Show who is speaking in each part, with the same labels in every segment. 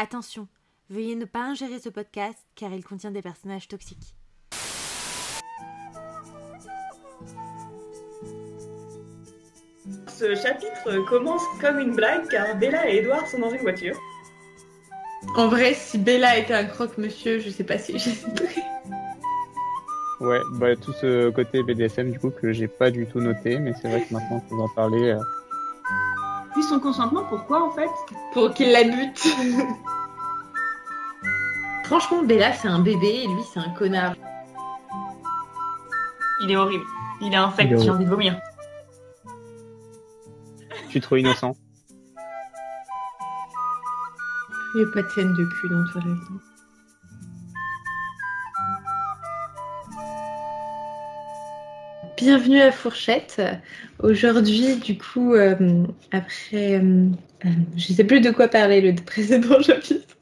Speaker 1: Attention, veuillez ne pas ingérer ce podcast car il contient des personnages toxiques.
Speaker 2: Ce chapitre commence comme une blague car Bella et Edouard sont dans une voiture.
Speaker 3: En vrai, si Bella était un croque-monsieur, je sais pas si j'ai
Speaker 4: Ouais, bah tout ce côté BDSM du coup que j'ai pas du tout noté, mais c'est vrai que maintenant que vous en parler. Euh...
Speaker 2: Puis son consentement, pourquoi en fait?
Speaker 3: Pour qu'il la bute. Franchement, Bella c'est un bébé et lui c'est un connard.
Speaker 2: Il est horrible. Il est infect, j'ai envie de vomir.
Speaker 4: Je suis trop innocent.
Speaker 3: Il n'y a pas de scène de cul dans Toilette. Bienvenue à Fourchette. Aujourd'hui, du coup, euh, après, euh, euh, je sais plus de quoi parler le précédent chapitre.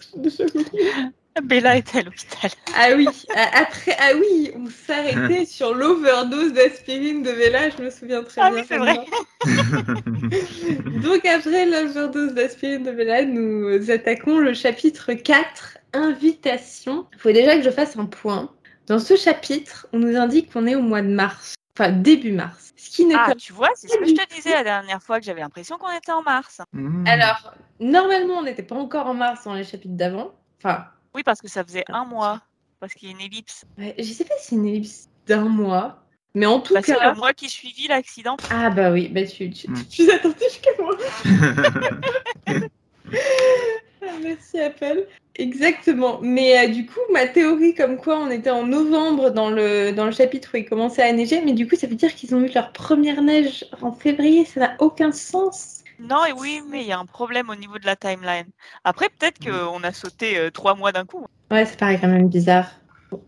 Speaker 5: Bella était à l'hôpital.
Speaker 3: Ah oui, après, ah oui, on s'arrêtait sur l'overdose d'aspirine de Bella, je me souviens très
Speaker 5: ah
Speaker 3: bien.
Speaker 5: Ah oui, c'est vrai.
Speaker 3: Donc après l'overdose d'aspirine de Bella, nous attaquons le chapitre 4, invitation. Il faut déjà que je fasse un point. Dans ce chapitre, on nous indique qu'on est au mois de mars, enfin début mars.
Speaker 5: Ce qui ne ah, tu vois, c'est ce que je te disais la dernière fois que j'avais l'impression qu'on était en mars.
Speaker 3: Mmh. Alors, normalement, on n'était pas encore en mars dans les chapitres d'avant. Enfin,
Speaker 5: oui, parce que ça faisait un mois. Parce qu'il y a une ellipse.
Speaker 3: Ouais, je sais pas si c'est une ellipse d'un mois. Mais en tout
Speaker 5: bah,
Speaker 3: cas.
Speaker 5: C'est le mois qui suivit l'accident.
Speaker 3: Ah, bah oui, bah tu, tu, mm. tu es attentif que moi. merci Apple. Exactement. Mais euh, du coup, ma théorie comme quoi on était en novembre dans le, dans le chapitre où il commençait à neiger, mais du coup, ça veut dire qu'ils ont eu leur première neige en février. Ça n'a aucun sens.
Speaker 5: Non, et oui, mais il y a un problème au niveau de la timeline. Après, peut-être qu'on a sauté euh, trois mois d'un coup.
Speaker 3: Ouais, ça paraît quand même bizarre.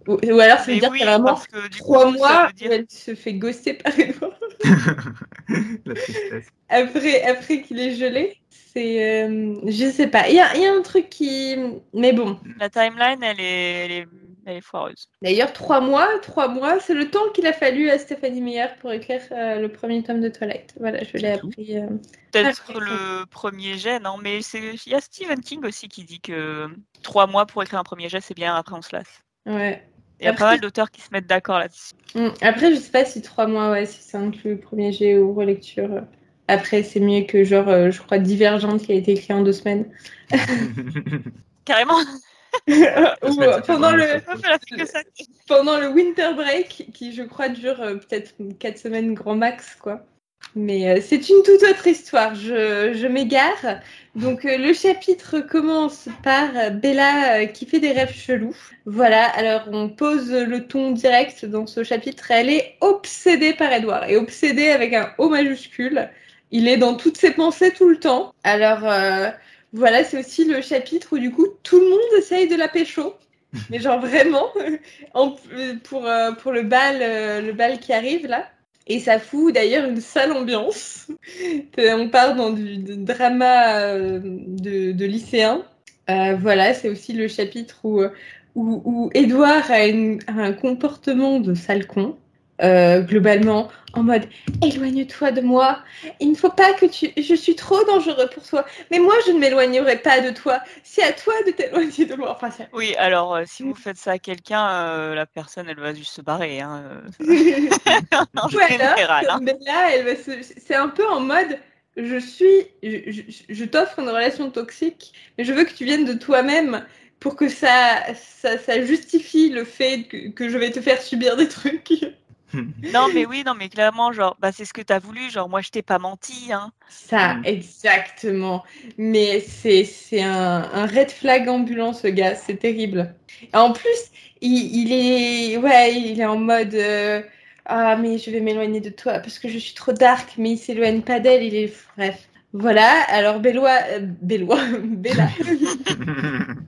Speaker 3: Ou, ou alors, ça veut
Speaker 5: Mais
Speaker 3: dire
Speaker 5: oui,
Speaker 3: qu'il y a vraiment
Speaker 5: que
Speaker 3: trois
Speaker 5: coup,
Speaker 3: mois
Speaker 5: dire-
Speaker 3: où elle se fait ghoster par Edouard.
Speaker 4: La tristesse.
Speaker 3: Après, après qu'il est gelé. C'est. euh, je sais pas. Il y a, il y a un truc qui. Mais bon.
Speaker 5: La timeline, elle est, elle est, elle est foireuse.
Speaker 3: D'ailleurs, trois mois, trois mois, c'est le temps qu'il a fallu à Stéphanie Meyer pour écrire euh, le premier tome de Twilight. Voilà, je l'ai appris. euh,
Speaker 5: Peut-être le premier jet, non, mais il y a Stephen King aussi qui dit que trois mois pour écrire un premier jet, c'est bien, après on se lasse.
Speaker 3: Ouais.
Speaker 5: Il y a
Speaker 3: Après-
Speaker 5: pas mal d'auteurs qui se mettent d'accord là-dessus.
Speaker 3: Mm. Après, je sais pas si trois mois, ouais, si ça inclut le premier jet ou relecture. Après, c'est mieux que genre, euh, je crois, Divergente qui a été écrit en deux semaines.
Speaker 5: Carrément,
Speaker 3: Ou,
Speaker 4: fait
Speaker 3: pendant le, pendant le winter break, qui je crois dure euh, peut-être quatre semaines grand max, quoi. Mais euh, c'est une toute autre histoire, je, je m'égare. Donc euh, le chapitre commence par euh, Bella euh, qui fait des rêves chelous. Voilà, alors on pose le ton direct dans ce chapitre. Elle est obsédée par Edouard, et obsédée avec un O majuscule. Il est dans toutes ses pensées tout le temps. Alors euh, voilà, c'est aussi le chapitre où du coup tout le monde essaye de la pécho. Mais genre vraiment, en- pour, euh, pour le bal, euh, le bal qui arrive là. Et ça fout d'ailleurs une sale ambiance. On part dans du, drama euh, de, de lycéen. Euh, voilà, c'est aussi le chapitre où, euh, où, Edouard a, a un comportement de sale con. Euh, globalement, en mode éloigne-toi de moi. Il ne faut pas que tu. Je suis trop dangereux pour toi. Mais moi, je ne m'éloignerai pas de toi. C'est à toi de t'éloigner de moi. Enfin,
Speaker 5: Oui, alors euh, si vous faites ça à quelqu'un, euh, la personne, elle va juste se barrer. Hein, euh, en général. hein.
Speaker 3: comme Bella, elle va se... c'est un peu en mode je suis, je, je- je t'offre une relation toxique, mais je veux que tu viennes de toi-même pour que ça, ça, ça justifie le fait que, que je vais te faire subir des trucs.
Speaker 5: Non, mais oui, non, mais clairement, genre, bah, c'est ce que t'as voulu. Genre, moi, je t'ai pas menti. Hein.
Speaker 3: Ça,
Speaker 4: Mm.
Speaker 3: exactement. Mais c'est c'est un, un red flag ambulant, ce gars. C'est terrible. Et en plus, il, il est ouais, il est en mode euh, ah mais je vais m'éloigner de toi parce que je suis trop dark. Mais il s'éloigne pas d'elle. Il est bref. Voilà. Alors Bellois, euh, Bellois, Bella,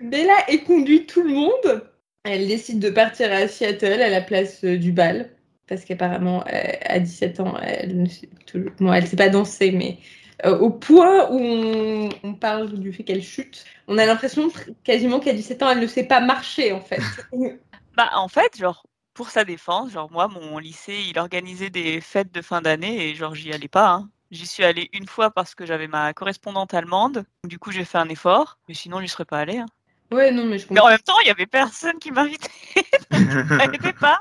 Speaker 3: Bella éconduit tout le monde. Elle décide de partir à Seattle à la place euh, du bal. Parce qu'apparemment, euh, à 17 ans, elle ne sait, bon, sait pas danser, mais euh, au point où on, parle du fait qu'elle chute, on a l'impression quasiment qu'à 17 ans, elle ne sait pas marcher en fait.
Speaker 5: Bah, en fait, genre, pour sa défense, genre, moi, mon lycée, il organisait des fêtes de fin d'année et, genre, j'y allais pas. Hein. J'y suis allée une fois parce que j'avais ma correspondante allemande. Du coup, j'ai fait un effort. Mais sinon, j'y serais pas allée. hein.
Speaker 3: Ouais, non, mais je
Speaker 5: Mais en
Speaker 3: comprends.
Speaker 5: même temps, il y avait personne qui m'invitait. J'arrivais pas.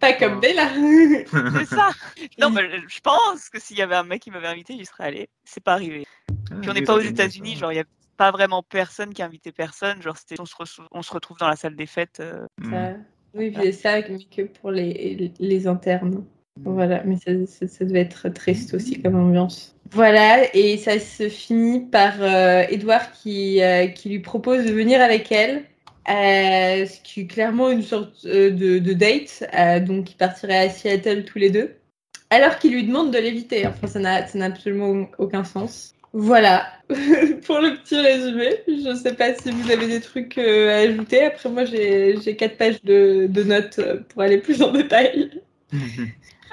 Speaker 3: Pas comme Bella.
Speaker 5: C'est ça. Non, mais je pense que s'il y avait un mec qui m'avait invité, j'y serais allée. C'est pas arrivé. Puis on n'est pas aux États-Unis, genre il y a pas vraiment personne qui invitait personne. Genre c'était on se, on se retrouve dans la salle des fêtes. euh.
Speaker 3: Ça- Oui, puis c'est ça, mais que pour les, les internes. Voilà, mais ça, ça, ça devait être triste aussi comme ambiance. Voilà, et ça se finit par euh, Edouard qui, euh, qui lui propose de venir avec elle. Euh, ce qui est clairement une sorte euh, de, de date, euh, donc ils partiraient à Seattle tous les deux. Alors qu'il lui demande de l'éviter. Enfin, ça n'a absolument aucun sens. Voilà, pour le petit résumé. Je sais pas si vous avez des trucs euh, à ajouter. Après, moi, j'ai quatre pages de, de notes euh, pour aller plus en détail.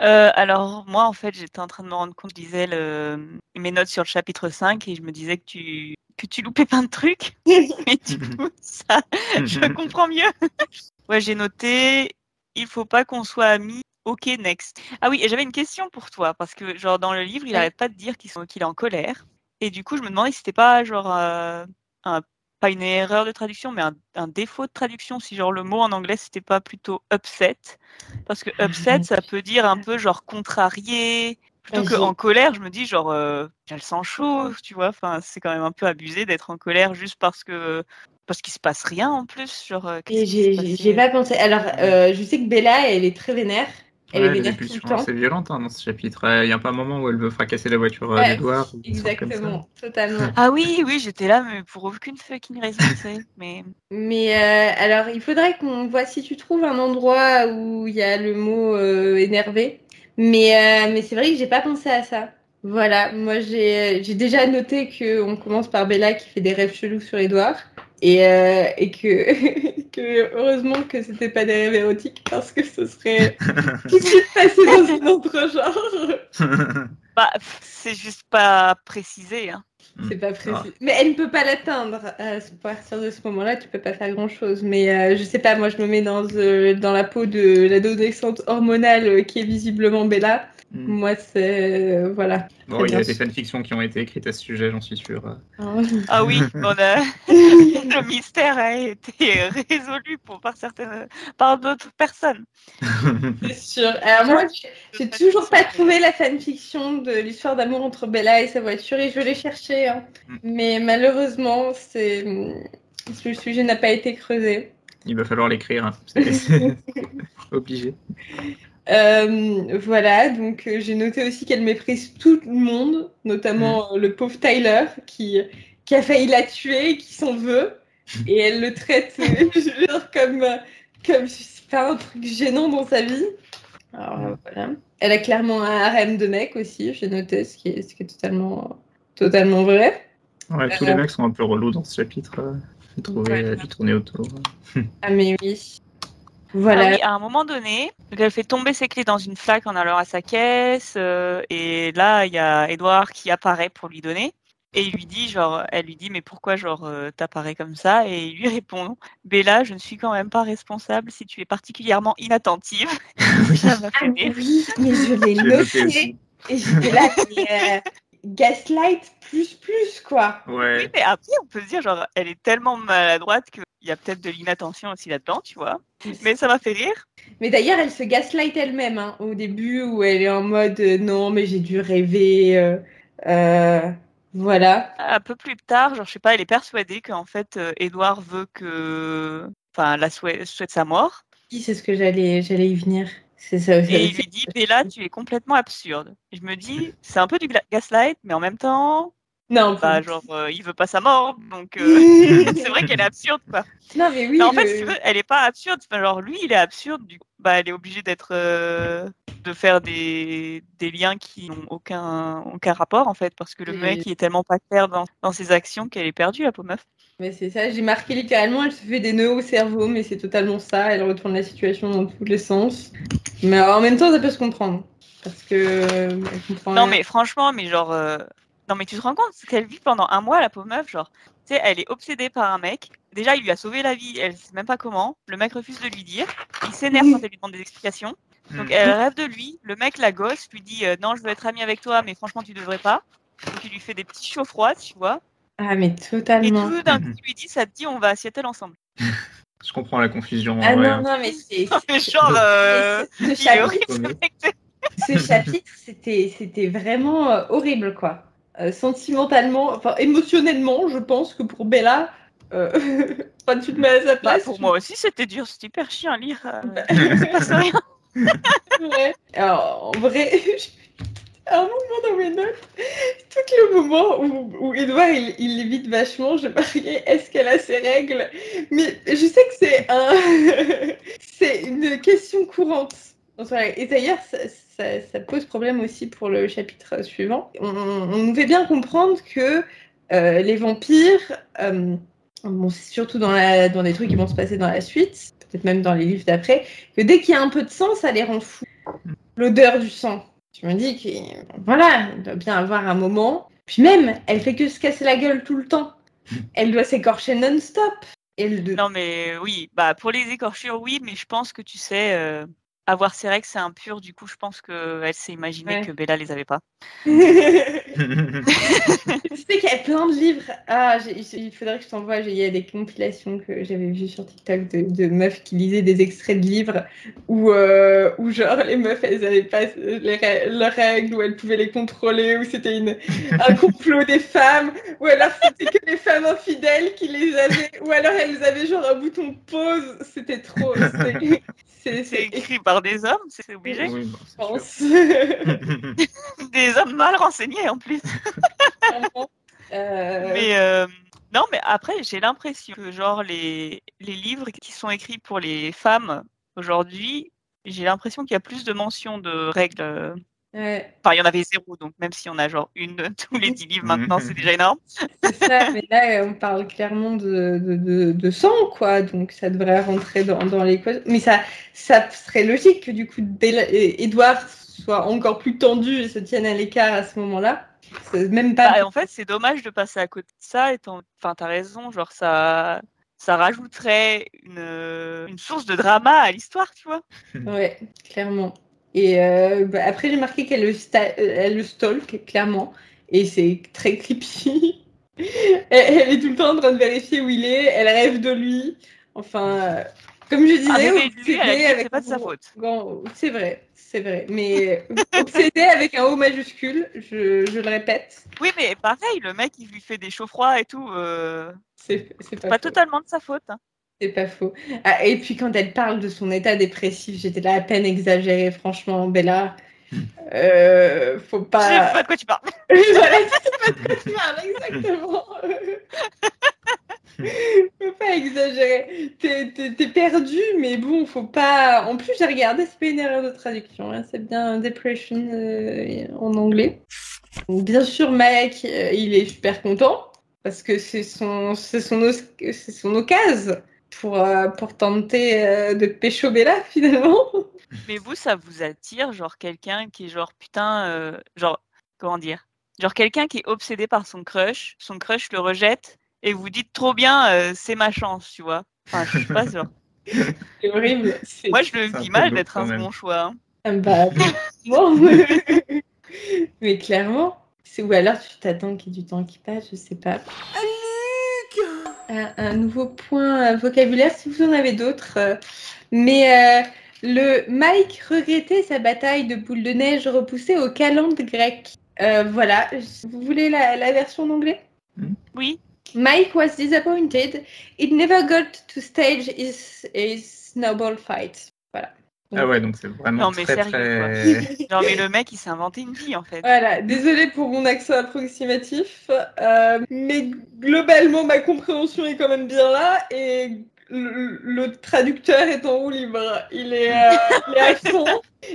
Speaker 5: Euh, alors moi en fait j'étais en train de me rendre compte, je lisais le... mes notes sur le chapitre 5 et je me disais que tu que tu loupais plein de trucs. Mais du coup ça je comprends mieux. ouais j'ai noté il faut pas qu'on soit amis. Ok next. Ah oui et j'avais une question pour toi parce que genre dans le livre il
Speaker 3: Ouais.
Speaker 5: arrête pas de dire qu'il est en colère et du coup je me demandais si c'était pas genre euh, un pas une erreur de traduction, mais un, un défaut de traduction, si genre le mot en anglais c'était pas plutôt upset, parce que upset ça peut dire un peu genre contrarié, plutôt que en colère, je me dis genre euh, j'ai le sang chaud, tu vois, enfin c'est quand même un peu abusé d'être en colère juste parce que parce qu'il se passe rien en plus, genre euh,
Speaker 3: j'ai pas pensé. Alors, euh, je sais que Bella, elle est très vénère. Elle
Speaker 4: Ouais,
Speaker 3: est
Speaker 4: les
Speaker 3: vénère tout le
Speaker 4: pulsions
Speaker 3: temps.
Speaker 4: assez violentes hein, dans ce chapitre. Il n'y a pas un moment où elle veut fracasser la voiture euh,
Speaker 3: Ouais,
Speaker 4: d'Edouard. ça.
Speaker 3: Exactement, totalement.
Speaker 5: Ah oui, oui, j'étais là, mais pour aucune fucking raison. Mais
Speaker 3: Mais euh, alors, il faudrait qu'on voit si tu trouves un endroit où il y a le mot euh, énervé. Mais, euh, mais c'est vrai que j'ai pas pensé à ça. Voilà, moi j'ai j'ai déjà noté que on commence par Bella qui fait des rêves chelous sur Edouard. Et, euh, et que, que heureusement que c'était pas des rêves érotiques parce que ce serait tout de suite passé dans un autre genre.
Speaker 5: bah, c'est juste pas précisé. Hein.
Speaker 3: C'est pas précis. Mais elle ne peut pas l'atteindre. À partir de ce moment-là, tu peux pas faire grand-chose. Mais euh, je sais pas, moi je me mets dans, euh, dans la peau de l'adolescente hormonale euh, qui est visiblement Bella.
Speaker 4: Mm.
Speaker 3: Moi, c'est... euh, voilà.
Speaker 4: Bon, il y a des fanfictions qui ont été écrites à ce sujet, j'en suis sûr.
Speaker 5: Ah oui, on a... le mystère a été résolu pour, par certaines, par d'autres personnes.
Speaker 3: C'est sûr. Alors moi, j'ai- toujours pas trouvé la fanfiction de l'histoire d'amour entre Bella et sa voiture et je l'ai cherché. hein.
Speaker 4: Mm.
Speaker 3: Mais malheureusement, c'est... le sujet n'a pas été creusé.
Speaker 4: Il va falloir l'écrire. hein. C'est obligé.
Speaker 3: Euh, voilà, donc euh, j'ai noté aussi qu'elle méprise tout le monde, notamment euh, le pauvre Tyler qui, qui a failli la tuer, qui s'en veut, et elle le traite je dire, comme, comme c'est pas un truc gênant dans sa vie. Alors euh, voilà. Elle a clairement un harem de mecs aussi, j'ai noté, ce qui est, ce qui est totalement, totalement vrai.
Speaker 4: Ouais, tous les mecs sont un peu relous dans ce chapitre. J'ai trouvé du tourner autour.
Speaker 3: Ah mais oui. Voilà.
Speaker 5: Ah oui, à un moment donné, elle fait tomber ses clés dans une flaque en allant à sa caisse, euh, et là il y a Edouard qui apparaît pour lui donner, et il lui dit genre, elle lui dit mais pourquoi genre euh, t'apparais comme ça, et il lui répond Bella, je ne suis quand même pas responsable si tu es particulièrement inattentive. ça m'a fait
Speaker 3: Ah oui, mais je l'ai
Speaker 4: noté.
Speaker 3: Et j'étais là, mais, euh, gaslight plus plus quoi.
Speaker 5: Oui, mais après on peut se dire genre, elle est tellement maladroite qu'il y a peut-être de l'inattention aussi là-dedans, tu vois. Mais ça m'a fait rire.
Speaker 3: Mais d'ailleurs, elle se gaslight elle-même hein, au début où elle est en mode euh, non, mais j'ai dû rêver. euh, euh, voilà.
Speaker 5: Un peu plus tard, genre je sais pas, elle est persuadée qu'en fait Edouard veut que, enfin, la souhaite, souhaite sa mort.
Speaker 3: Oui, c'est ce que j'allais j'allais y venir. C'est ça aussi.
Speaker 5: Et il lui dit, Bella, tu es complètement absurde. Et je me dis, c'est un peu du gaslight, mais en même temps,
Speaker 3: Non,
Speaker 5: bah, genre, euh, il veut pas sa mort, donc euh, c'est vrai qu'elle est absurde, quoi.
Speaker 3: non, mais oui.
Speaker 5: mais en
Speaker 3: le-
Speaker 5: fait, si tu veux, elle est pas absurde. Enfin, genre, lui, il est absurde, du coup, bah, elle est obligée d'être, euh, de faire des, des liens qui n'ont aucun, aucun rapport, en fait, parce que le mec, il est tellement pas clair dans, dans ses actions qu'elle est perdue, la pauvre meuf.
Speaker 3: Mais c'est ça, j'ai marqué littéralement, elle se fait des nœuds au cerveau, mais c'est totalement ça. Elle retourne la situation dans tous les sens. Mais en même temps, ça peut se comprendre. Parce que. euh,
Speaker 5: Non, mais franchement, mais genre. euh, Non, mais tu te rends compte ce qu'elle vit pendant un mois, la pauvre meuf Genre, tu sais, elle est obsédée par un mec. Déjà, il lui a sauvé la vie, elle sait même pas comment. Le mec refuse de lui dire. Il s'énerve quand elle lui demande des explications. Donc
Speaker 6: Mm.
Speaker 5: elle rêve de lui. Le mec, la gosse, lui dit euh, non, je veux être amie avec toi, mais franchement, tu devrais pas. Donc il lui fait des petits chauds froids, tu vois.
Speaker 3: Ah, mais
Speaker 5: Et
Speaker 3: totalement.
Speaker 5: tout d'un coup, il lui dit ça te dit, on va à Seattle ensemble.
Speaker 6: Je comprends la confusion.
Speaker 3: Ah
Speaker 6: en vrai.
Speaker 3: non, non, mais c'est.
Speaker 5: Mais genre, euh,
Speaker 3: ce chapitre,
Speaker 5: horrible, ce
Speaker 6: Ouais.
Speaker 5: mec.
Speaker 3: ce chapitre, c'était, c'était vraiment euh, horrible, quoi. Euh, sentimentalement, enfin émotionnellement, je pense que pour Bella, euh, pas tu te mets à sa
Speaker 5: Bah,
Speaker 3: place.
Speaker 5: pour
Speaker 3: tu-
Speaker 5: moi aussi, c'était dur, c'était hyper chiant à lire. euh,
Speaker 3: Bah.
Speaker 5: passe rien.
Speaker 3: En vrai, un moment dans mes notes, tout le moment où, où Edouard il, il évite vachement, je marquais est-ce qu'elle a ses règles? Mais je sais que c'est un, c'est une question courante. Et d'ailleurs, ça, pose problème aussi pour le chapitre suivant. On, nous fait bien comprendre que euh, les vampires, euh, surtout dans, la, dans des trucs qui vont se passer dans la suite, peut-être même dans les livres d'après, que dès qu'il y a un peu de sang, ça les rend fous. L'odeur du sang. Je me dis que voilà, il doit bien avoir un moment. Puis même, elle fait que se casser la gueule tout le temps. Elle doit s'écorcher non-stop. Elle.
Speaker 5: Non, mais oui, bah pour les écorchures, oui, mais je pense que tu sais, euh, avoir ses règles, c'est impur. Du coup, je pense qu'elle s'est imaginé
Speaker 3: Ouais.
Speaker 5: que Bella les avait pas.
Speaker 3: Tu sais qu'il y a plein de livres. Ah, il faudrait que je t'envoie. j'ai- Il y a des compilations que j'avais vues sur TikTok de, de meufs qui lisaient des extraits de livres où, euh, où genre les meufs elles avaient pas les leurs règles, où elles pouvaient les contrôler, où c'était une un complot des femmes, ou alors c'était que les femmes infidèles qui les avaient, ou alors elles avaient genre un bouton pause. C'était trop. c'est
Speaker 5: écrit par des hommes, c'est obligé.
Speaker 6: Oui, bon,
Speaker 3: je
Speaker 6: c'est sûr.
Speaker 3: pense.
Speaker 5: Des hommes mal renseignés en plus.
Speaker 3: Euh,
Speaker 5: Mais euh, non, mais après, j'ai l'impression que genre les, les livres qui sont écrits pour les femmes aujourd'hui, j'ai l'impression qu'il y a plus de mentions de règles. Euh,
Speaker 3: ouais.
Speaker 5: Enfin, il y en avait zéro, donc même si on a genre une tous les dix livres maintenant, c'est déjà énorme.
Speaker 3: C'est ça, mais là, on parle clairement de, de, de, de sang, quoi. Donc, ça devrait rentrer dans, dans l'équation. Mais ça, ça serait logique que, du coup, Edouard soit encore plus tendu et se tienne à l'écart à ce moment-là. Même pas.
Speaker 5: Bah, en fait, c'est dommage de passer à côté de ça. Enfin, t'as raison, genre ça, ça rajouterait une, une source de drama à l'histoire, tu vois.
Speaker 3: Ouais, clairement. Et euh, bah, après, j'ai marqué qu'elle le, euh, le stalk, clairement. Et c'est très creepy. elle, elle est tout le temps en train de vérifier où il est. Elle rêve de lui. Enfin, euh, comme je disais,
Speaker 5: Ah, lui,
Speaker 3: avec
Speaker 5: c'est pas de sa faute.
Speaker 3: C'est vrai, c'est vrai. Mais obsédée avec un O majuscule, je, je le répète,
Speaker 5: Oui, mais pareil, le mec, il lui fait des chauds froids et tout. euh,
Speaker 3: c'est pas,
Speaker 5: totalement de sa faute. hein.
Speaker 3: C'est pas faux. Ah, et puis quand elle parle de son état dépressif, j'étais là à peine exagérée, franchement, Bella. Euh, faut
Speaker 5: Je sais
Speaker 3: pas.
Speaker 5: pas de quoi tu parles.
Speaker 3: voilà, c'est pas de quoi tu parles, exactement. faut pas exagérer. T'es, perdu, mais bon, faut pas. En plus, j'ai regardé, c'est pas une erreur de traduction, hein, c'est bien Depression euh, en anglais. Bien sûr, Mike, euh, il est super content parce que c'est son, c'est son, son occasion pour, euh, pour tenter euh, de pécho Bella finalement.
Speaker 5: Mais vous, ça vous attire, genre quelqu'un qui est genre putain, euh, genre comment dire, genre quelqu'un qui est obsédé par son crush, son crush le rejette et vous dites trop bien, euh, c'est ma chance, tu vois. Enfin, je sais pas, genre.
Speaker 3: C'est horrible. C'est-
Speaker 5: Moi, je le vis mal d'être un bon choix. hein.
Speaker 3: Ah Bah, bon. Mais clairement. C'est ou alors tu t'attends qu'il y ait du temps qui passe, je sais pas. Un, un nouveau point euh, vocabulaire, si vous en avez d'autres. euh, Mais euh, le Mike regrettait sa bataille de boule de neige repoussée au calende grec. Euh, voilà. Vous voulez la, la version en anglais?
Speaker 5: Oui.
Speaker 3: Mike was disappointed. It never got to stage his, his snowball fight. Voilà.
Speaker 6: Ah ouais, donc c'est vraiment
Speaker 5: Non, mais
Speaker 6: très
Speaker 5: sérieux,
Speaker 6: très.
Speaker 5: Genre, mais le mec, il s'est inventé une vie en fait.
Speaker 3: Voilà, désolée pour mon accent approximatif, euh, mais globalement ma compréhension est quand même bien là et le, le traducteur est en roue libre. Il est, euh, il est à fond.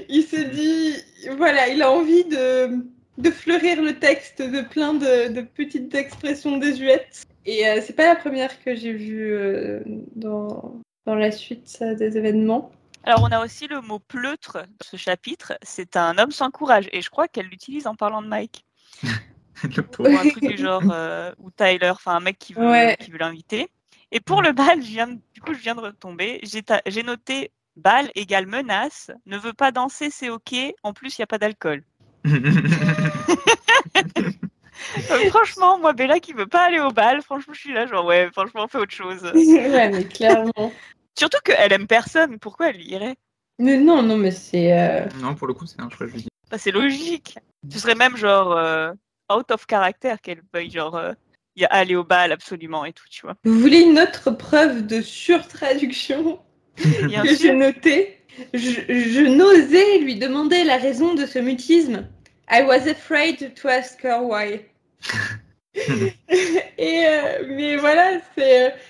Speaker 3: Il s'est dit, voilà, il a envie de, de fleurir le texte de plein de, de petites expressions désuètes. Et euh, c'est pas la première que j'ai vue euh, dans, dans la suite euh, des événements.
Speaker 5: Alors, on a aussi le mot pleutre dans ce chapitre. C'est un homme sans courage et je crois qu'elle l'utilise en parlant de Mike.
Speaker 6: Le
Speaker 5: Ou un truc du genre, euh, ou Tyler, enfin un mec qui veut,
Speaker 3: Ouais.
Speaker 5: qui veut l'inviter. Et pour le bal, je viens de- du coup, je viens de retomber. J'ai noté Bal égale menace. Ne veut pas danser, c'est ok. En plus, il n'y a pas d'alcool. Donc, franchement, moi, Bella qui veut pas aller au bal, franchement, je suis là, genre, ouais, franchement, fais autre chose.
Speaker 3: ouais, mais clairement.
Speaker 5: Surtout qu'elle aime personne, pourquoi elle irait?
Speaker 3: Mais non, non, mais c'est. euh,
Speaker 6: non, pour le coup, c'est un choix judicieux.
Speaker 5: Bah, C'est logique. Ce serait même genre euh, out of character qu'elle veuille genre euh, y aller au bal absolument et tout, tu vois.
Speaker 3: Vous voulez une autre preuve de surtraduction
Speaker 5: Bien
Speaker 3: que j'ai notée? Je, je n'osais lui demander la raison de ce mutisme. I was afraid to ask her why. Et euh, mais voilà, c'est, euh, c'est-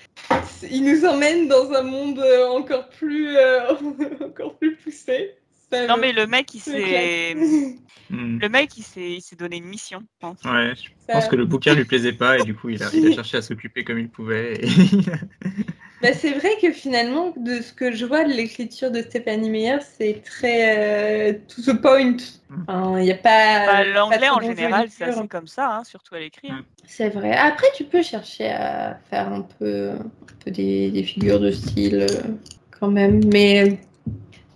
Speaker 3: il nous emmène dans un monde euh, encore plus, euh, encore plus poussé. Ça
Speaker 5: Non
Speaker 3: me-
Speaker 5: mais le mec il s'est.
Speaker 6: Hmm.
Speaker 5: le mec il s'est il s'est donné une mission. je pense.
Speaker 6: Ouais, je
Speaker 3: Ça-
Speaker 6: pense que le bouquin lui plaisait pas et du coup, il a, il a cherché à s'occuper comme il pouvait. et-
Speaker 3: Bah, c'est vrai que finalement, de ce que je vois de l'écriture de Stéphanie Meyer, c'est très euh, to the point. Enfin, il y a pas.
Speaker 5: Bah, L'anglais en général c'est assez comme ça, hein, surtout à l'écrit. hein.
Speaker 3: C'est vrai. Après, tu peux chercher à faire un peu, un peu des, des figures de style euh, quand même, mais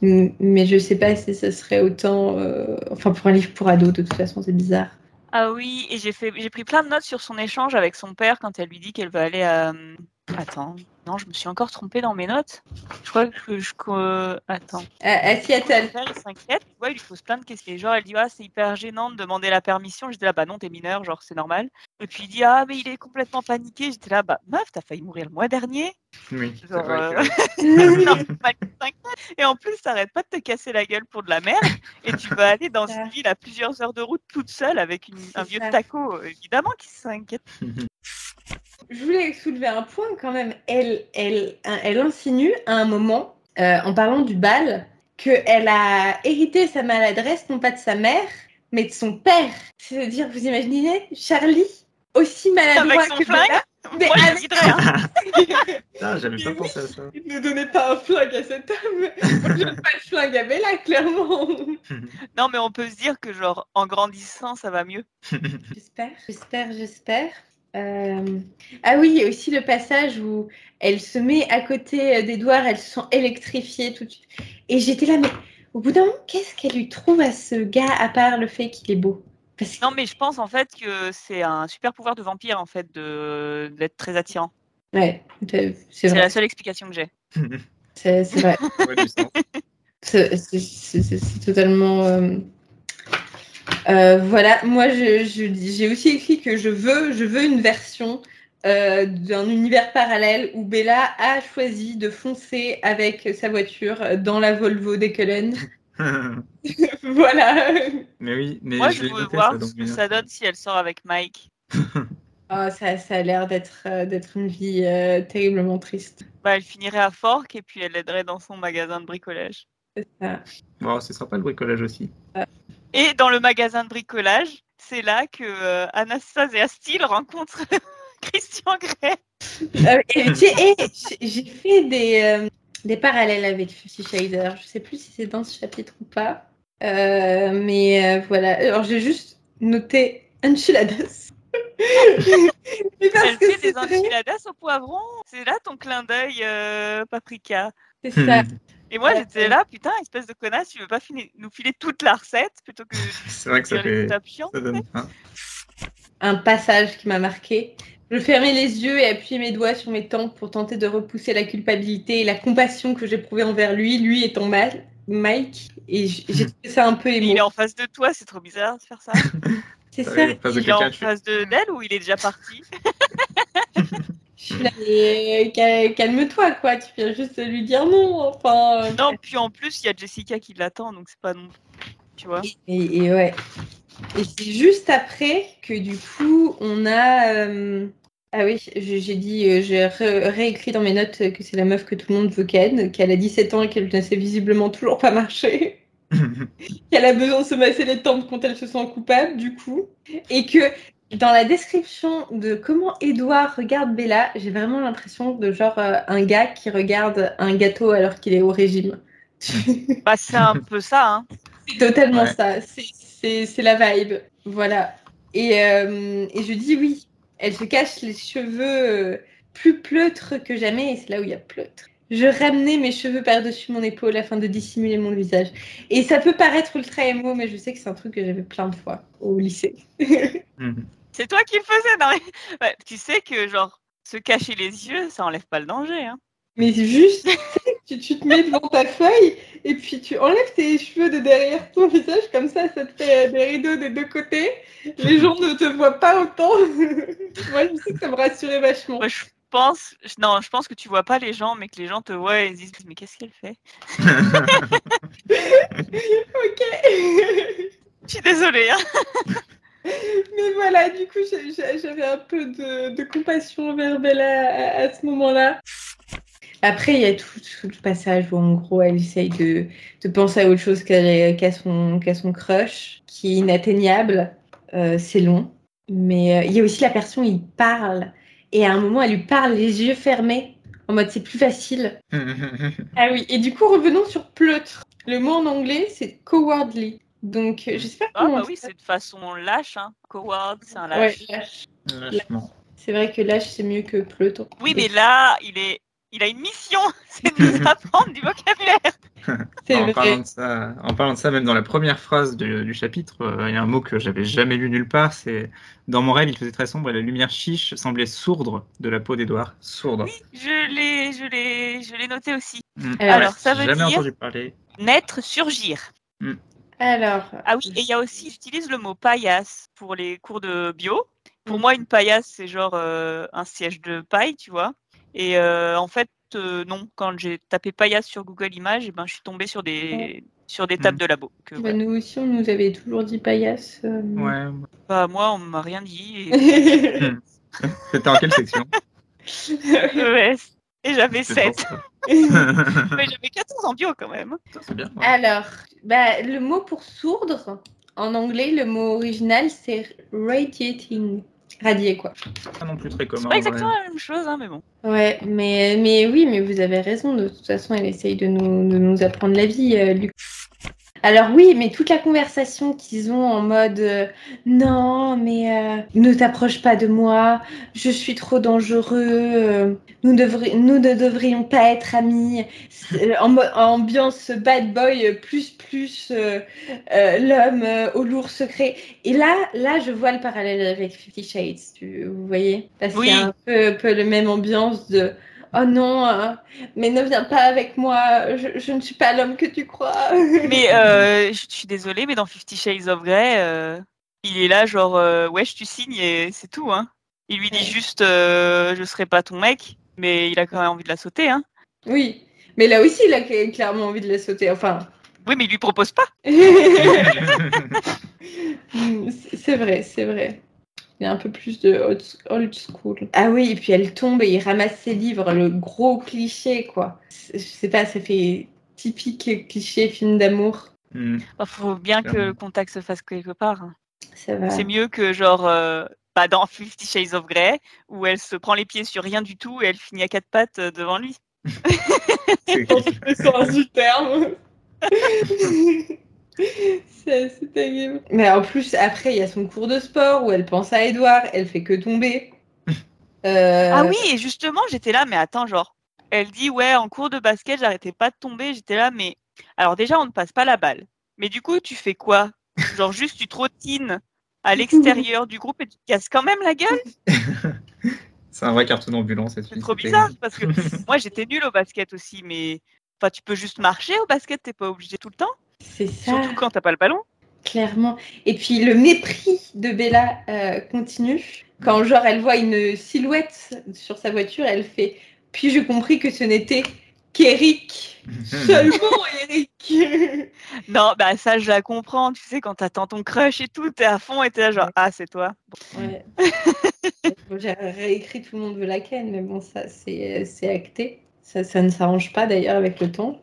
Speaker 3: mais je sais pas si ça serait autant. euh, Enfin, pour un livre pour ados, de toute façon, c'est bizarre.
Speaker 5: Ah oui, et j'ai fait j'ai pris plein de notes sur son échange avec son père quand elle lui dit qu'elle va aller à Attends, non, je me suis encore trompée dans mes notes. Je crois que je attends.
Speaker 3: À, Seattle.
Speaker 5: Il s'inquiète, tu vois, il lui pose plein de questions. Genre, elle dit, ah, c'est hyper gênant de demander la permission. J'étais là, bah non, t'es mineur, genre, c'est normal. Et puis il dit, ah, mais il est complètement paniqué. J'étais là, bah meuf, t'as failli mourir le mois dernier.
Speaker 6: oui, c'est
Speaker 5: Genre,
Speaker 6: vrai
Speaker 5: euh, Non. Et en plus, t'arrêtes pas de te casser la gueule pour de la merde. Et tu vas aller dans une ville à plusieurs heures de route toute seule avec une- un vieux
Speaker 3: ça.
Speaker 5: taco. Évidemment qu'il s'inquiète.
Speaker 3: Je voulais soulever un point quand même. Elle, elle, elle insinue à un moment, euh, en parlant du bal, qu'elle a hérité sa maladresse, non pas de sa mère, mais de son père. C'est-à-dire, vous imaginez, Charlie, aussi maladroit
Speaker 5: Avec son
Speaker 3: que
Speaker 5: flingue
Speaker 3: Bella, mais
Speaker 5: Moi,
Speaker 3: avec-
Speaker 5: dirais, hein.
Speaker 6: J'avais pas pensé à ça.
Speaker 3: Ne donnez pas un flingue à cet homme. Je donne pas le flingue à Bella, clairement.
Speaker 5: Non, mais on peut se dire que, genre, en grandissant, ça va mieux.
Speaker 3: J'espère, j'espère, j'espère. Euh, Ah oui, il y a aussi le passage où elle se met à côté d'Edouard, elle se sent électrifiée tout de suite. Et j'étais là, mais au bout d'un moment, qu'est-ce qu'elle lui trouve à ce gars à part le fait qu'il est beau? Parce que
Speaker 5: Non, mais je pense en fait que c'est un super pouvoir de vampire en fait de d'être très attirant.
Speaker 3: ouais, c'est
Speaker 5: la seule explication que j'ai.
Speaker 3: c'est vrai. C'est totalement. euh, euh, voilà, moi je- je dis- j'ai aussi écrit que je veux, je veux une version euh, d'un univers parallèle où Bella a choisi de foncer avec sa voiture dans la Volvo d'Ekelen. voilà.
Speaker 6: mais oui, mais
Speaker 5: Moi,
Speaker 6: je
Speaker 5: je veux voir ce que
Speaker 6: bien.
Speaker 5: ça donne si elle sort avec Mike.
Speaker 3: Ah, ça, ça a l'air d'être euh, d'être une vie euh, terriblement triste.
Speaker 5: Bah, elle finirait à Fork et puis elle l'aiderait dans son magasin de bricolage.
Speaker 3: C'est ça.
Speaker 6: Bon, ce sera pas le bricolage aussi.
Speaker 5: Et dans le magasin de bricolage, c'est là que euh, Anastasia Steele rencontre Christian Grey.
Speaker 3: Euh, et j'ai et fait des, euh, des parallèles avec Fifty Shades. Je sais plus si c'est dans ce chapitre ou pas. Euh, mais euh, voilà. Alors j'ai juste noté enchiladas.
Speaker 5: Elle
Speaker 3: que
Speaker 5: fait des enchiladas au poivron. C'est là ton clin d'œil euh, paprika.
Speaker 3: c'est ça.
Speaker 5: Et moi,
Speaker 3: Ouais,
Speaker 5: j'étais là, putain, espèce de connasse, tu veux pas filer- nous filer toute la recette plutôt que
Speaker 6: C'est vrai que ça fait. Ça donne.
Speaker 3: Un passage qui m'a marqué. Je fermais les yeux et appuyais mes doigts sur mes tempes pour tenter de repousser la culpabilité et la compassion que j'éprouvais envers lui, lui étant mal, Mike. Et j'ai trouvé ça un peu
Speaker 5: Mais il est en face de toi, c'est trop bizarre de faire ça.
Speaker 3: C'est ça.
Speaker 6: oui, en face de
Speaker 5: Il est en face de d'elle ou il est déjà parti?
Speaker 3: Euh, cal- calme-toi, quoi. Tu viens juste lui dire non. Enfin. euh,
Speaker 5: Non, puis en plus, il y a Jessica qui l'attend, donc c'est pas non Tu vois
Speaker 3: Et, et ouais. Et c'est juste après que du coup, on a. euh, Ah oui, j'ai dit, j'ai ré- réécrit dans mes notes que c'est la meuf que tout le monde veut ken, qu'elle a 17 ans et qu'elle ne sait visiblement toujours pas marcher, qu'elle a besoin de se masser les tempes quand elle se sent coupable, du coup. Et que dans la description de comment Edouard regarde Bella, j'ai vraiment l'impression de genre euh, un gars qui regarde un gâteau alors qu'il est au régime.
Speaker 5: Bah, c'est un peu ça, hein.
Speaker 3: C'est totalement
Speaker 6: Ouais.
Speaker 3: ça. C'est- C'est c'est la vibe. Voilà. Et, euh, et je dis oui. Elle se cache les cheveux euh, plus pleutres que jamais. Et c'est là où il y a pleutre. Je ramenais mes cheveux par-dessus mon épaule afin de dissimuler mon visage. Et ça peut paraître ultra émo, mais je sais que c'est un truc que j'avais plein de fois au lycée.
Speaker 6: Mhm.
Speaker 5: C'est toi qui le faisais, non? Tu sais que, genre, se cacher les yeux, ça enlève pas le danger. Hein.
Speaker 3: Mais juste, tu, tu te mets devant ta feuille et puis tu enlèves tes cheveux de derrière ton visage, comme ça, ça te fait euh, des rideaux des deux côtés. Les gens ne te voient pas autant. Moi, je sais que ça me rassurait vachement.
Speaker 5: Je pense, je- non, je pense que tu vois pas les gens, mais que les gens te voient et ils se disent, mais qu'est-ce qu'elle fait?
Speaker 3: Ok.
Speaker 5: Je suis désolée. Hein.
Speaker 3: Mais voilà, du coup, j'avais un peu de, de compassion envers Bella à, à ce moment-là. Après, il y a tout, tout le passage où, en gros, elle essaye de, de penser à autre chose qu'à son, qu'à son crush, qui est inatteignable. Euh, c'est long. Mais euh, il y a aussi la personne, il parle. Et à un moment, elle lui parle les yeux fermés, en mode c'est plus facile. Ah oui, et du coup, revenons sur pleutre. Le mot en anglais, c'est cowardly. Donc, euh, je sais pas
Speaker 5: Ah
Speaker 3: comment
Speaker 5: bah
Speaker 3: on
Speaker 5: oui, c'est de façon lâche. Hein. Coward, c'est un.
Speaker 3: Ouais,
Speaker 5: lâche.
Speaker 3: lâche.
Speaker 6: Vachement.
Speaker 3: C'est vrai que lâche, c'est mieux que pleutre.
Speaker 5: Oui, mais là, il est, il a une mission, c'est de nous apprendre du vocabulaire.
Speaker 6: En, parlant de ça, en parlant de ça, même dans la première phrase du, du chapitre, euh, il y a un mot que j'avais jamais lu nulle part. C'est dans mon rêve, il faisait très sombre et la lumière chiche semblait sourdre de la peau d'Edouard. Sourdre.
Speaker 5: Je l'ai, je l'ai, je l'ai noté aussi.
Speaker 6: Mm.
Speaker 5: Alors, ça veut
Speaker 6: jamais
Speaker 5: dire-
Speaker 6: entendu parler.
Speaker 5: Naître, surgir.
Speaker 3: Alors,
Speaker 5: Ah oui, et il y a aussi, j'utilise le mot paillasse pour les cours de bio. Pour
Speaker 3: Mm.
Speaker 5: moi, une paillasse, c'est genre euh, un siège de paille, tu vois. Et euh, en fait, euh, non, quand j'ai tapé paillasse sur Google Images, eh ben, je suis tombée sur des, sur des tables
Speaker 6: Mm.
Speaker 5: de labo. Que,
Speaker 3: bah, nous aussi, on nous avait toujours dit paillasse. euh.
Speaker 6: Ouais.
Speaker 5: Bah, moi, on m'a rien dit. Et...
Speaker 6: C'était en quelle section?
Speaker 5: Et j'avais
Speaker 6: C'est
Speaker 5: 7.
Speaker 6: pour ça.
Speaker 5: Mais j'avais 14 en bio quand même.
Speaker 6: C'est bien. ouais.
Speaker 3: Alors, bah, le mot pour sourdre, en anglais, le mot original, c'est radiating. Radier, quoi.
Speaker 6: Pas non plus très
Speaker 5: C'est
Speaker 6: commun.
Speaker 5: pas
Speaker 6: en
Speaker 5: exactement la même chose, hein, mais bon.
Speaker 3: Ouais, mais, mais oui, mais vous avez raison. De toute façon, elle essaye de nous, de nous apprendre la vie, euh, Luc. Alors oui, mais toute la conversation qu'ils ont en mode euh, non, mais euh, ne t'approche pas de moi, je suis trop dangereux, euh, nous, ne devrions pas être amis, en ambiance bad boy plus plus euh, euh, l'homme au lourd secret. Et là, là, je vois le parallèle avec Fifty Shades, tu- vous voyez, parce
Speaker 5: Oui.
Speaker 3: qu'il y a un peu, peu le même ambiance de Oh non, euh, mais ne viens pas avec moi, je, je ne suis pas l'homme que tu crois.
Speaker 5: Mais euh, je je suis désolée, mais dans Fifty Shades of Grey, euh, il est là, genre, wesh, tu signes et c'est tout. Hein. Il lui dit juste, je serai pas ton mec, mais il a quand même envie de la sauter. Hein.
Speaker 3: Oui, mais là aussi, il a cl- clairement envie de la sauter. Enfin,
Speaker 5: Oui, mais il lui propose pas.
Speaker 3: C'est vrai, c'est vrai. Il y a un peu plus de old old school. Ah oui, et puis elle tombe et il ramasse ses livres, le gros cliché, quoi. C'est- Je sais pas, ça fait typique cliché film d'amour.
Speaker 6: Hmm.
Speaker 5: Il faut bien que le contact se fasse quelque part. hein.
Speaker 3: Ça va.
Speaker 5: C'est mieux que, genre, euh, bah, dans Fifty Shades of Grey, où elle se prend les pieds sur rien du tout et elle finit à quatre pattes euh, devant lui.
Speaker 6: C'est-
Speaker 3: Dans tous les sens du terme. c'est terrible. Mais en plus, après, il y a son cours de sport où elle pense à Edouard, elle fait que tomber. Euh,
Speaker 5: Ah oui, et justement, j'étais là, mais attends, genre, elle dit, ouais, en cours de basket, j'arrêtais pas de tomber. J'étais là, mais alors déjà, on ne passe pas la balle. Mais du coup, tu fais quoi? Genre, juste, tu trottines à l'extérieur du groupe et tu te casses quand même la gueule?
Speaker 6: C'est un vrai carton ambulant cette
Speaker 5: C'est trop bizarre, parce que moi, j'étais nulle au basket aussi, mais enfin, tu peux juste marcher au basket, t'es pas obligé tout le temps,
Speaker 3: C'est ça.
Speaker 5: surtout quand t'as pas le ballon.
Speaker 3: Clairement. Et puis le mépris de Bella euh, continue. Quand genre elle voit une silhouette sur sa voiture, elle fait. Puis j'ai compris que ce n'était qu'Eric. Seulement Eric.
Speaker 5: Non, bah ça, je la comprends, tu sais, quand t'attends ton crush et tout, t'es à fond et t'es là, genre, ah, c'est toi.
Speaker 3: Ouais. Bon, J'ai réécrit tout le monde veut la ken, mais bon, ça c'est c'est acté. Ça, ça ne s'arrange pas d'ailleurs avec le temps.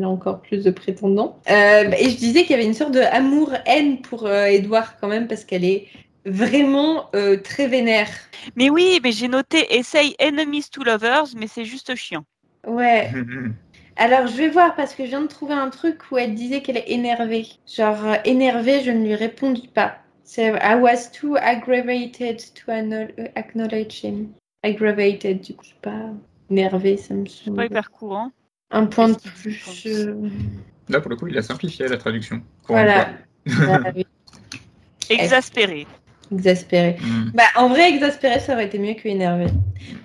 Speaker 3: Il y a encore plus de prétendants. Euh, bah, et je disais qu'il y avait une sorte de amour-haine pour euh, Edouard quand même, parce qu'elle est vraiment euh, très vénère.
Speaker 5: Mais oui, mais j'ai noté essaye enemies to lovers, mais c'est juste chiant.
Speaker 3: Ouais. Alors, je vais voir parce que je viens de trouver un truc où elle disait qu'elle est énervée. Genre, euh, énervée, je ne lui répondis pas. C'est I was too aggravated to acknowledge him. Aggravated, du coup, je sais pas. énervé, ça me
Speaker 5: C'est pas
Speaker 3: semble.
Speaker 5: hyper courant.
Speaker 3: Un point de plus.
Speaker 6: Là, pour le coup, il a simplifié la traduction.
Speaker 3: Voilà. Ah oui,
Speaker 5: Exaspéré.
Speaker 3: Exaspéré.
Speaker 6: Hmm.
Speaker 3: Bah, en vrai, exaspéré, ça aurait été mieux que énervé.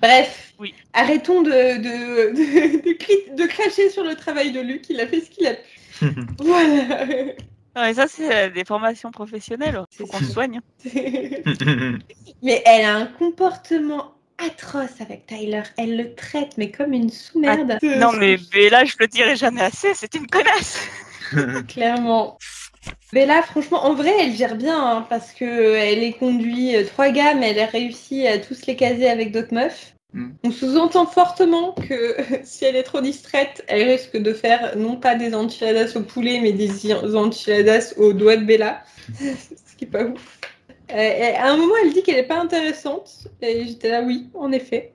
Speaker 3: Bref,
Speaker 5: Oui.
Speaker 3: arrêtons de, de, de, de cracher sur le travail de Luc. Il a fait ce qu'il a pu. Voilà.
Speaker 5: Non, mais ça, c'est euh, des formations professionnelles. Faut
Speaker 3: C'est
Speaker 5: qu'on se soigne.
Speaker 3: mais elle a un comportement atroce avec Tyler. Elle le traite, mais comme une sous-merde.
Speaker 5: Non, mais Bella, je le dirai jamais assez, c'est une connasse.
Speaker 3: Clairement. Là, franchement, en vrai, elle gère bien hein, parce que elle est conduit euh, trois gars, mais elle a réussi à tous les caser avec d'autres meufs.
Speaker 6: Mm.
Speaker 3: On sous-entend fortement que si elle est trop distraite, elle risque de faire non pas des enchiladas au poulet, mais des enchiladas au doigt de Bella. Ce qui est pas ouf. Euh, et à un moment, elle dit qu'elle est pas intéressante. Et j'étais là, oui, en effet.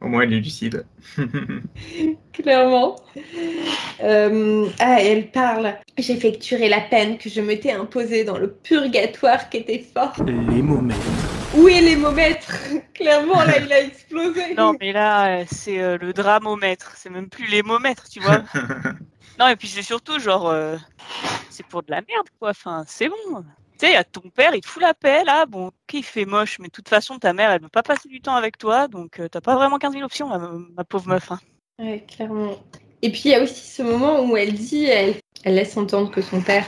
Speaker 6: Au moins, il est lucide.
Speaker 3: Clairement. Euh, ah, elle parle. J'effectuerai la peine que je m'étais imposée dans le purgatoire qui était fort.
Speaker 7: Les moments.
Speaker 3: Où est l'hémomètre Clairement, là, il a explosé.
Speaker 5: Non, mais là, euh, c'est euh, le dramomètre. C'est même plus l'hémomètre, tu vois. non, et puis c'est surtout genre, euh, c'est pour de la merde, quoi. Enfin, c'est bon. A ton père, il te fout la paix, là. Bon, ok, fait moche, mais de toute façon, ta mère, elle veut pas passer du temps avec toi, donc euh, t'as pas vraiment 15 000 options, là, ma pauvre meuf. Hein.
Speaker 3: Ouais, clairement. Et puis, il y a aussi ce moment où elle dit, elle, laisse entendre que son père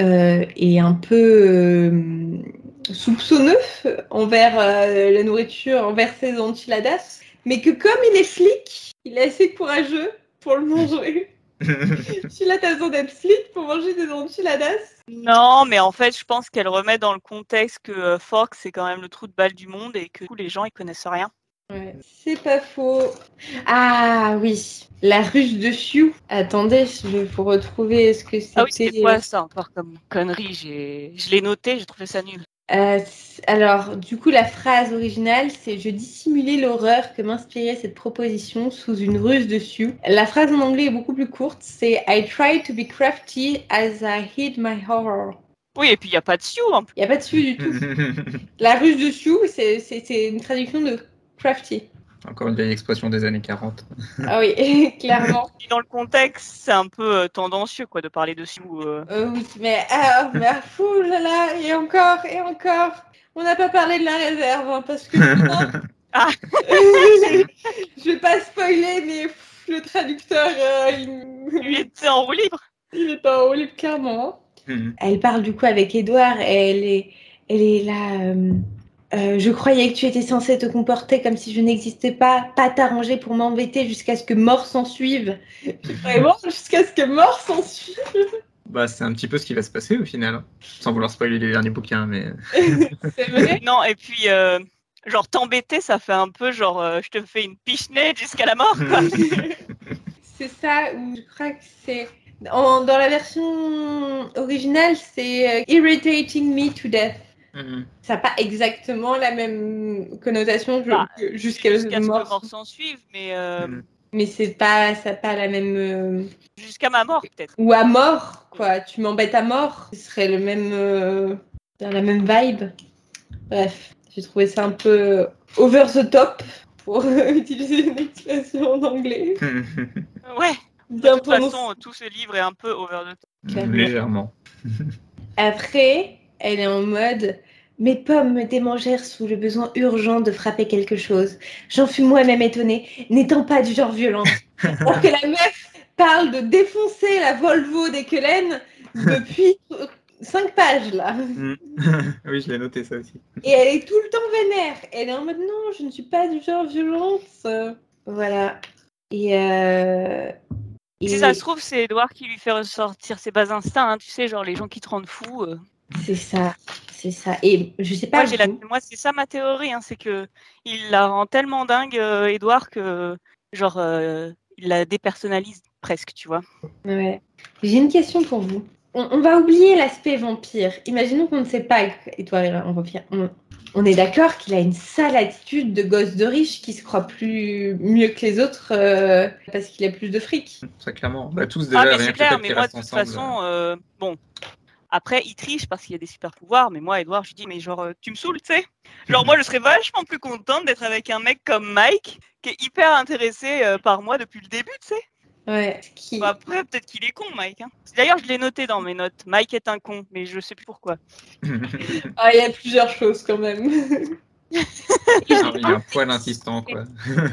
Speaker 3: euh, est un peu euh, soupçonneux envers la nourriture, envers ses enchiladas, mais que comme il est flic, il est assez courageux pour le manger. Si là, t'as besoin d'être flic pour manger des enchiladas?
Speaker 5: Non, mais en fait, je pense qu'elle remet dans le contexte que euh, Fork, c'est quand même le trou de balle du monde et que du coup, les gens, ils connaissent rien.
Speaker 3: Ouais, c'est pas faux. Ah oui, la ruche de Sioux. Attendez, je vais vous retrouver ce que c'était.
Speaker 5: Ah oui, c'était quoi ça encore comme connerie? J'ai, Je l'ai noté, j'ai trouvé ça nul.
Speaker 3: Euh, alors, du coup, la phrase originale, c'est Je dissimulais l'horreur que m'inspirait cette proposition sous une ruse de Sioux. La phrase en anglais est beaucoup plus courte, c'est I tried to be crafty as I hid my horror.
Speaker 5: Oui, et puis il n'y a pas de Sioux en plus.
Speaker 3: Il n'y a pas de Sioux du tout. La ruse de c'est- c'est une traduction de crafty.
Speaker 6: Encore une vieille expression des années 40.
Speaker 3: Ah oui, clairement.
Speaker 5: Dans le contexte, c'est un peu euh, tendancieux quoi de parler de Sioux. euh.
Speaker 3: Euh, oui, mais, ah, mais ah, fou là là, et encore, et encore. On n'a pas parlé de la réserve, hein, parce que putain,
Speaker 5: Ah.
Speaker 3: je vais pas spoiler, mais pff, le traducteur, euh, il,
Speaker 5: Lui était en roue libre.
Speaker 3: il est en haut libre, clairement.
Speaker 6: Mhm.
Speaker 3: Elle parle du coup avec Edouard, et elle est, elle est là. Euh, je croyais que tu étais censé te comporter comme si je n'existais pas, pas t'arranger pour m'embêter jusqu'à ce que mort s'en suive. Vraiment, jusqu'à ce que mort s'en suive.
Speaker 6: Bah, c'est un petit peu ce qui va se passer au final. hein. Sans vouloir spoiler les derniers bouquins, mais.
Speaker 3: C'est vrai.
Speaker 5: Non, et puis euh, genre t'embêter, ça fait un peu genre euh, je te fais une pichenette jusqu'à la mort. Quoi.
Speaker 3: C'est ça, ou je crois que c'est. en- dans la version originale, c'est euh, Irritating me to death.
Speaker 6: Mhm.
Speaker 3: Ça n'a pas exactement la même connotation
Speaker 5: Bah,
Speaker 3: jusqu'à le
Speaker 5: ce que
Speaker 3: mort.
Speaker 5: mort s'en suive, mais euh,
Speaker 6: Mhm.
Speaker 3: Mais c'est pas, ça n'a pas la même. euh,
Speaker 5: jusqu'à ma mort peut-être.
Speaker 3: Ou à mort, quoi. Tu m'embêtes à mort. Ce serait le même. euh, dans la même vibe. Bref, j'ai trouvé ça un peu over the top pour utiliser une expression en anglais.
Speaker 5: Ouais.
Speaker 3: Bien
Speaker 5: De toute
Speaker 3: prononcé.
Speaker 5: façon, tout ce livre est un peu over the top.
Speaker 6: Légèrement.
Speaker 3: Après, elle est en mode Mes pommes me démangèrent sous le besoin urgent de frapper quelque chose. J'en fus moi-même étonnée, n'étant pas du genre violente. Alors que la meuf parle de défoncer la Volvo des Kellen depuis cinq pages là.
Speaker 6: Mhm. oui, je l'ai noté ça aussi.
Speaker 3: Et elle est tout le temps vénère. Elle est en mode Non, je ne suis pas du genre violente. Voilà. Et. Euh... et-
Speaker 5: Si ça se trouve, c'est Edouard qui lui fait ressortir ses bas instincts, hein, tu sais, genre les gens qui te rendent fou. euh.
Speaker 3: C'est ça. C'est ça. Et je sais pas.
Speaker 5: Moi, la- c'est ça ma théorie, hein, c'est que il la rend tellement dingue, euh, Edouard, que genre euh, il la dépersonnalise presque, tu vois.
Speaker 3: Ouais. J'ai une question pour vous. On, on va oublier l'aspect vampire. Imaginons qu'on ne sait pas Edouard est un vampire. On, on est d'accord qu'il a une sale attitude de gosse de riche qui se croit plus mieux que les autres euh, parce qu'il a plus de fric.
Speaker 6: Très clairement. Bah, tous déjà,
Speaker 5: Ah, mais
Speaker 6: rien
Speaker 5: clair, mais moi, de toute façon, euh, bon, Après, il triche parce qu'il y a des super pouvoirs, mais moi, Edouard, je lui dis, mais genre, euh, tu me saoules, tu sais. Genre, moi, je serais vachement plus contente d'être avec un mec comme Mike, qui est hyper intéressé euh, par moi depuis le début, tu sais.
Speaker 3: Ouais. Qui...
Speaker 5: Après, peut-être qu'il est con, Mike. hein. D'ailleurs, je l'ai noté dans mes notes. Mike est un con, mais je sais plus pourquoi.
Speaker 3: Ah, il y a plusieurs choses quand même.
Speaker 6: il y a un poil insistant, quoi.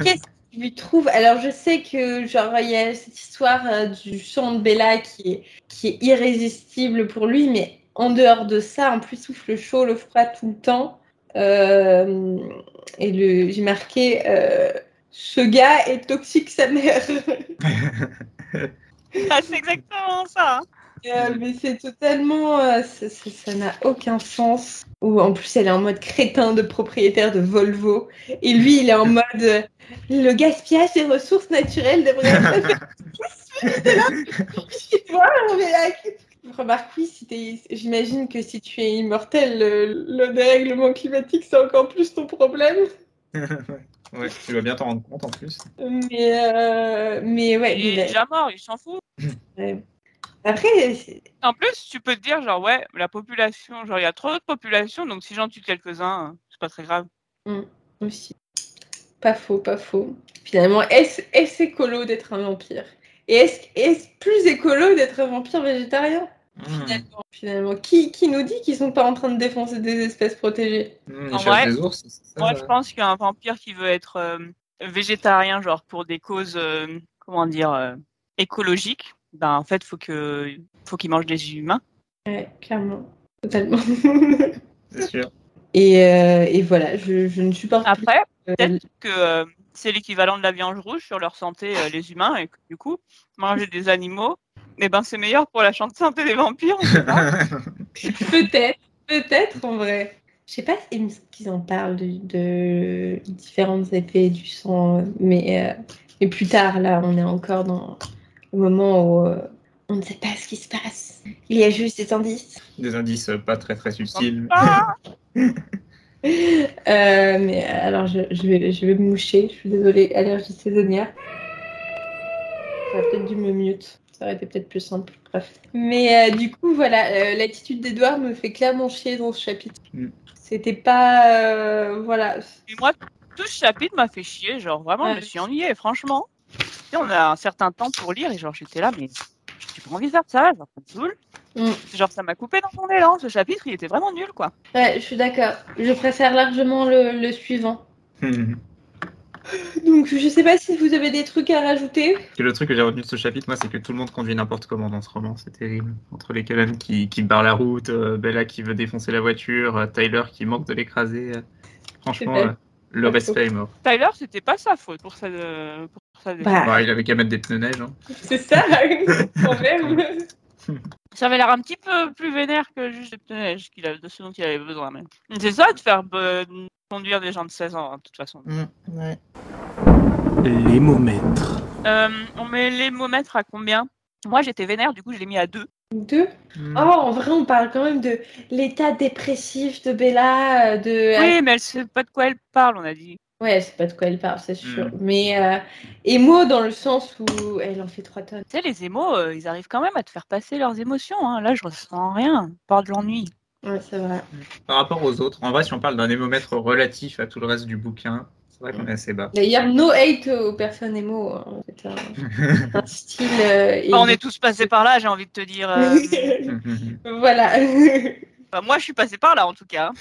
Speaker 3: Qu'est-ce lui trouves Alors, je sais que genre il y a cette histoire euh, du chant de Bella qui est, qui est irrésistible pour lui, mais en dehors de ça, en plus, il souffle le chaud, le froid tout le temps. Euh, et le, j'ai marqué euh, ce gars est toxique sa mère.
Speaker 5: Ah, c'est exactement ça.
Speaker 3: Mais c'est totalement. euh, ça n'a aucun sens. Ou en plus, elle est en mode crétin de propriétaire de Volvo. Et lui, il est en mode. euh, le gaspillage des ressources naturelles devrait être. Remarque, oui, si j'imagine que si tu es immortel, le, le dérèglement climatique, c'est encore plus ton problème.
Speaker 6: ouais, tu dois bien t'en rendre compte en plus.
Speaker 3: Mais, euh, mais ouais,
Speaker 5: Il est
Speaker 3: est-
Speaker 5: déjà mort, il s'en fout.
Speaker 3: Après,
Speaker 5: En plus, tu peux te dire, genre, ouais, la population, genre, il y a trop de population, donc si j'en tue quelques-uns, euh, c'est pas très grave.
Speaker 3: Aussi. Pas faux, pas faux. Finalement, est-ce est écolo d'être un vampire? Et est-ce est plus écolo d'être un vampire végétarien?
Speaker 6: Mmh.
Speaker 3: finalement, finalement qui, qui nous dit qu'ils sont pas en train de défoncer des espèces protégées?
Speaker 6: Mmh,
Speaker 5: En vrai,
Speaker 6: des ours, ça
Speaker 5: Moi, je pense qu'un vampire qui veut être euh, végétarien, genre, pour des causes, euh, comment dire, euh, écologiques, ben, en fait, faut que, faut qu'il mange des humains.
Speaker 3: Ouais, clairement. Totalement.
Speaker 6: C'est sûr.
Speaker 3: et, euh, et voilà, je, je ne supporte
Speaker 5: Après,
Speaker 3: plus. euh,
Speaker 5: peut-être que euh, c'est l'équivalent de la viande rouge sur leur santé, euh, les humains, et que du coup, manger des animaux, eh ben, c'est meilleur pour la santé des vampires. pas.
Speaker 3: Peut-être, peut-être en vrai. Je sais pas qu'ils en parlent de, de différents effets du sang, mais, euh, mais plus tard, là, on est encore dans le moment où euh, on ne sait pas ce qui se passe. Il y a juste des indices.
Speaker 6: Des indices euh, pas très très subtils.
Speaker 5: Ah
Speaker 3: Euh, mais alors, je, je vais, je vais me moucher. Je suis désolée, allergie saisonnière. J'aurais peut-être dû me mute. Ça aurait été peut-être plus simple. Bref. Mais euh, du coup, voilà, euh, l'attitude d'Edouard me fait clairement chier dans ce chapitre.
Speaker 6: Mm.
Speaker 3: C'était pas. euh, voilà.
Speaker 5: Et moi, tout ce chapitre m'a fait chier, genre, vraiment, je me suis ennuyée, franchement. Sais, on a un certain temps pour lire, et genre, j'étais là, mais j'ai pas envie de faire ça, genre, ça me saoule.
Speaker 3: Mm.
Speaker 5: Genre, ça m'a coupé dans mon élan, ce chapitre, il était vraiment nul, quoi.
Speaker 3: Ouais, je suis d'accord. Je préfère largement le, le suivant.
Speaker 6: Mmh.
Speaker 3: Donc, je sais pas si vous avez des trucs à rajouter.
Speaker 6: Le truc que j'ai retenu de ce chapitre, moi, c'est que tout le monde conduit n'importe comment dans ce roman. C'est terrible. Entre les Cullen qui, qui barrent la route, euh, Bella qui veut défoncer la voiture, euh, Tyler qui manque de l'écraser. euh, Franchement, euh, le respect est mort.
Speaker 5: Tyler, c'était pas sa faute pour sa,
Speaker 3: Bah,
Speaker 6: Bah, il avait qu'à mettre des pneus neige. hein.
Speaker 3: c'est ça, quand même.
Speaker 5: Ça avait l'air un petit peu plus vénère que juste des pneus neige qu'il a, de ce dont il avait besoin, même. C'est ça, de faire euh, conduire des gens de 16 ans, hein, de toute façon.
Speaker 7: L'émomètre.
Speaker 5: Euh, on met l'émomètre à combien? Moi, j'étais vénère, du coup, je l'ai mis à 2.
Speaker 3: Deux?
Speaker 6: Mmh.
Speaker 3: Oh, en vrai, on parle quand même de l'état dépressif de Bella, euh, de.
Speaker 5: Oui, mais elle sait pas de quoi elle parle, on a dit.
Speaker 3: Ouais, elle sait pas de quoi elle parle, c'est sûr.
Speaker 6: Mm.
Speaker 3: Mais euh, émo dans le sens où elle en fait trois tonnes.
Speaker 5: Tu sais, les émos, euh, ils arrivent quand même à te faire passer leurs émotions. Hein. Là, je ressens rien, à part de l'ennui.
Speaker 3: Ouais, c'est vrai.
Speaker 6: Par rapport aux autres, en vrai, si on parle d'un émomètre relatif à tout le reste du bouquin, c'est vrai qu'on est assez bas.
Speaker 3: D'ailleurs, no hate aux personnes émo. hein. C'est un, un style. euh, et-
Speaker 5: Enfin, on est tous passés par là, j'ai envie de te dire. euh,
Speaker 3: voilà.
Speaker 5: enfin, moi, je suis passée par là, en tout cas.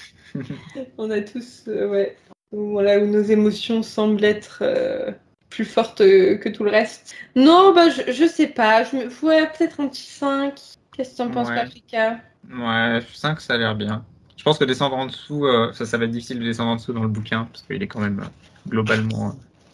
Speaker 3: on a tous. euh, ouais. Voilà, où nos émotions semblent être euh, plus fortes euh, que tout le reste. Non, bah, je, je sais pas. Je me... Ouais, peut-être un petit 5. Qu'est-ce que t'en penses,
Speaker 6: Ouais.
Speaker 3: Paprika?
Speaker 6: Ouais, 5, ça a l'air bien. Je pense que descendre en dessous, euh, ça, ça va être difficile de descendre en dessous dans le bouquin, parce qu'il est quand même euh, globalement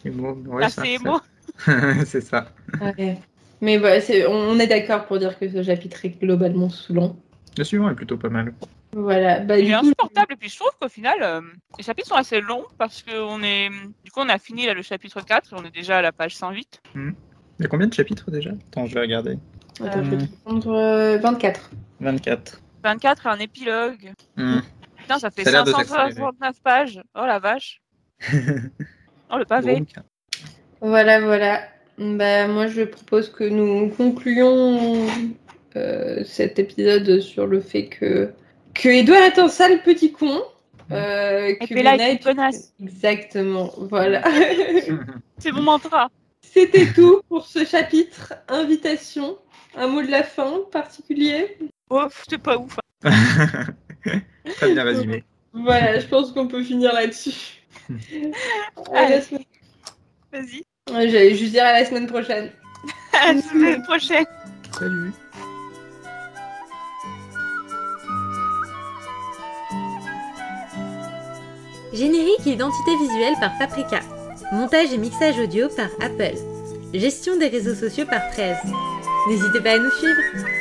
Speaker 6: euh, émo. Ouais, ça-
Speaker 5: émo.
Speaker 6: c'est ça.
Speaker 3: Ouais. Mais bah, c'est- on on est d'accord pour dire que ce chapitre est globalement saoulant.
Speaker 6: Le suivant est plutôt pas mal.
Speaker 3: Voilà. Bah,
Speaker 5: Il
Speaker 3: du
Speaker 5: est
Speaker 3: coup,
Speaker 5: insupportable. Et puis, je trouve qu'au final, euh, les chapitres sont assez longs parce qu'on est. Du coup, on a fini là, le chapitre 4 et on est déjà à la page 108.
Speaker 6: Il y a combien de chapitres déjà? Attends, je vais regarder.
Speaker 3: Attends, je vais te prendre euh, 24.
Speaker 6: 24.
Speaker 5: 24 et un épilogue.
Speaker 6: Hmm.
Speaker 5: Putain, ça fait
Speaker 6: Ça a l'air de s'accélérer.
Speaker 5: 569 pages. Oh la vache. Oh le pavé.
Speaker 6: Donc,
Speaker 3: Voilà, voilà. Bah, moi, je propose que nous concluons euh, cet épisode sur le fait que que Edouard est un sale petit con. Euh, que
Speaker 5: Bella est une connasse.
Speaker 3: Exactement, voilà.
Speaker 5: C'est mon mantra.
Speaker 3: C'était tout pour ce chapitre. Invitation. Un mot de la fin particulier
Speaker 5: Oh, c'est pas ouf.
Speaker 6: Très bien résumé.
Speaker 3: Voilà, je pense qu'on peut finir là-dessus. Semaine-
Speaker 5: Vas-y.
Speaker 3: J'allais juste dire à la semaine prochaine.
Speaker 5: À la semaine prochaine.
Speaker 6: Salut.
Speaker 1: Générique et identité visuelle par Paprika. Montage et mixage audio par Apple. Gestion des réseaux sociaux par 13. N'hésitez pas à nous suivre.